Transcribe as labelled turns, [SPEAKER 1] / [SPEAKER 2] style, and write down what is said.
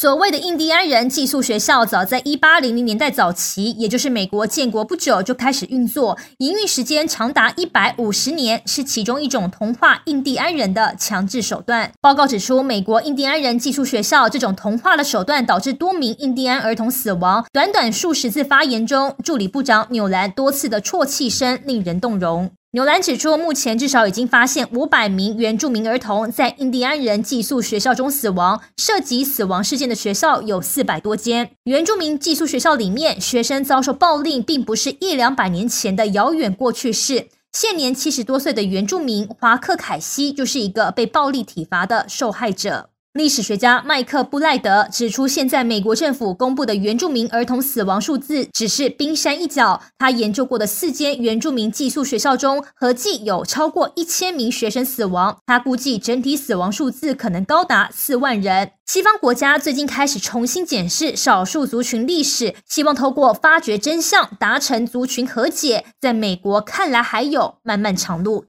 [SPEAKER 1] 所谓的印第安人寄宿学校，早在一八零零年代早期，也就是美国建国不久就开始运作，营运时间长达一百五十年，是其中一种同化印第安人的强制手段。报告指出，美国印第安人寄宿学校这种同化的手段，导致多名印第安儿童死亡。短短数十字发言中，助理部长纽兰多次的啜泣声令人动容。纽兰指出，目前至少已经发现五百名原住民儿童在印第安人寄宿学校中死亡，涉及死亡事件的学校有四百多间。原住民寄宿学校里面，学生遭受暴力，并不是一两百年前的遥远过去式。现年七十多岁的原住民华克凯西就是一个被暴力体罚的受害者。历史学家麦克布赖德指出，现在美国政府公布的原住民儿童死亡数字只是冰山一角。他研究过的四间原住民寄宿学校中，合计有超过一千名学生死亡。他估计整体死亡数字可能高达四万人。西方国家最近开始重新检视少数族群历史，希望透过发掘真相，达成族群和解。在美国看来，还有漫漫长路。